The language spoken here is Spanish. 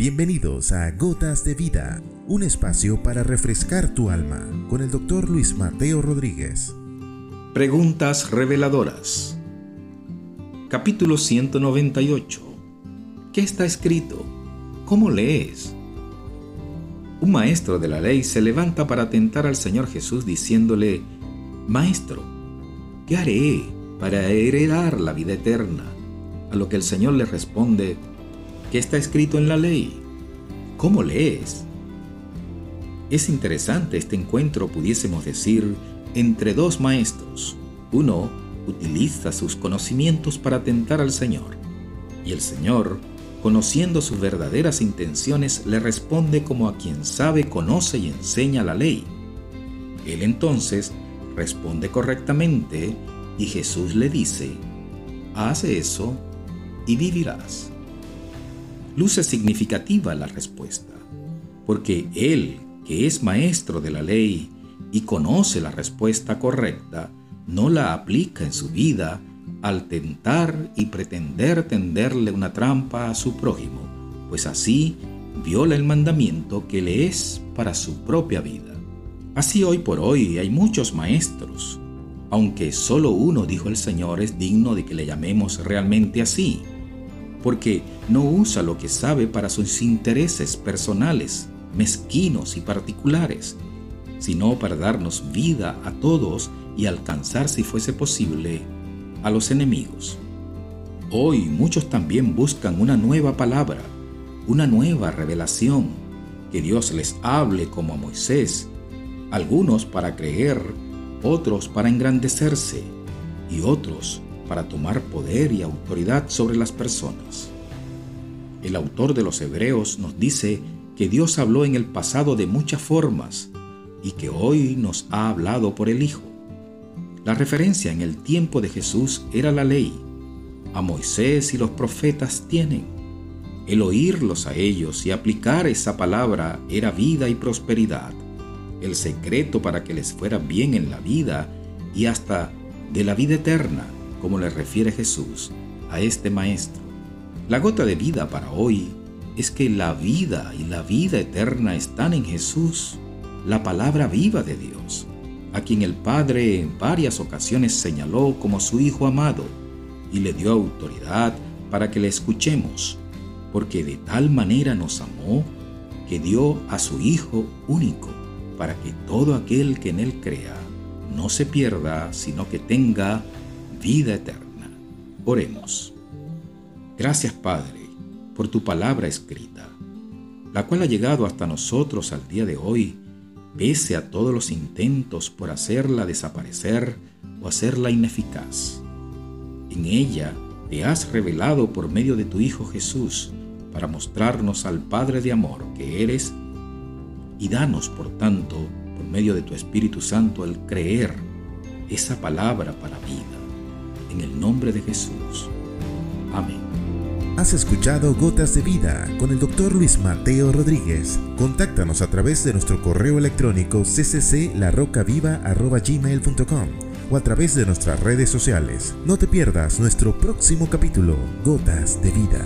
Bienvenidos a Gotas de Vida, un espacio para refrescar tu alma con el doctor Luis Mateo Rodríguez. Preguntas reveladoras. Capítulo 198. ¿Qué está escrito? ¿Cómo lees? Un maestro de la ley se levanta para tentar al Señor Jesús diciéndole, Maestro, ¿qué haré para heredar la vida eterna? A lo que el Señor le responde, ¿qué está escrito en la ley? ¿Cómo lees? Es interesante este encuentro, pudiésemos decir, entre dos maestros. Uno utiliza sus conocimientos para tentar al Señor, y el Señor, conociendo sus verdaderas intenciones, le responde como a quien sabe, conoce y enseña la ley. Él entonces responde correctamente y Jesús le dice, haz eso y vivirás. Luce significativa la respuesta, porque Él, que es maestro de la ley y conoce la respuesta correcta, no la aplica en su vida al tentar y pretender tenderle una trampa a su prójimo, pues así viola el mandamiento que le es para su propia vida. Así hoy por hoy hay muchos maestros, aunque solo uno, dijo el Señor, es digno de que le llamemos realmente así, porque no usa lo que sabe para sus intereses personales, mezquinos y particulares, sino para darnos vida a todos y alcanzar, si fuese posible, a los enemigos. Hoy muchos también buscan una nueva palabra, una nueva revelación, que Dios les hable como a Moisés, algunos para creer, otros para engrandecerse y otros para tomar poder y autoridad sobre las personas. El autor de los Hebreos nos dice que Dios habló en el pasado de muchas formas y que hoy nos ha hablado por el Hijo. La referencia en el tiempo de Jesús era la ley. A Moisés y los profetas tienen. El oírlos a ellos y aplicar esa palabra era vida y prosperidad el secreto para que les fuera bien en la vida y hasta de la vida eterna, como le refiere Jesús a este maestro. La gota de vida para hoy es que la vida y la vida eterna están en Jesús, la palabra viva de Dios, a quien el Padre en varias ocasiones señaló como su Hijo amado y le dio autoridad para que le escuchemos, porque de tal manera nos amó que dio a su Hijo único para que todo aquel que en Él crea no se pierda, sino que tenga vida eterna. Oremos. Gracias Padre por tu palabra escrita, la cual ha llegado hasta nosotros al día de hoy, pese a todos los intentos por hacerla desaparecer o hacerla ineficaz. En ella te has revelado por medio de tu Hijo Jesús para mostrarnos al Padre de amor que eres y danos, por tanto, por medio de tu Espíritu Santo, el creer esa palabra para vida. En el nombre de Jesús. Amén. Has escuchado Gotas de Vida con el doctor Luis Mateo Rodríguez. Contáctanos a través de nuestro correo electrónico ccclarocaviva.gmail.com o a través de nuestras redes sociales. No te pierdas nuestro próximo capítulo, Gotas de Vida.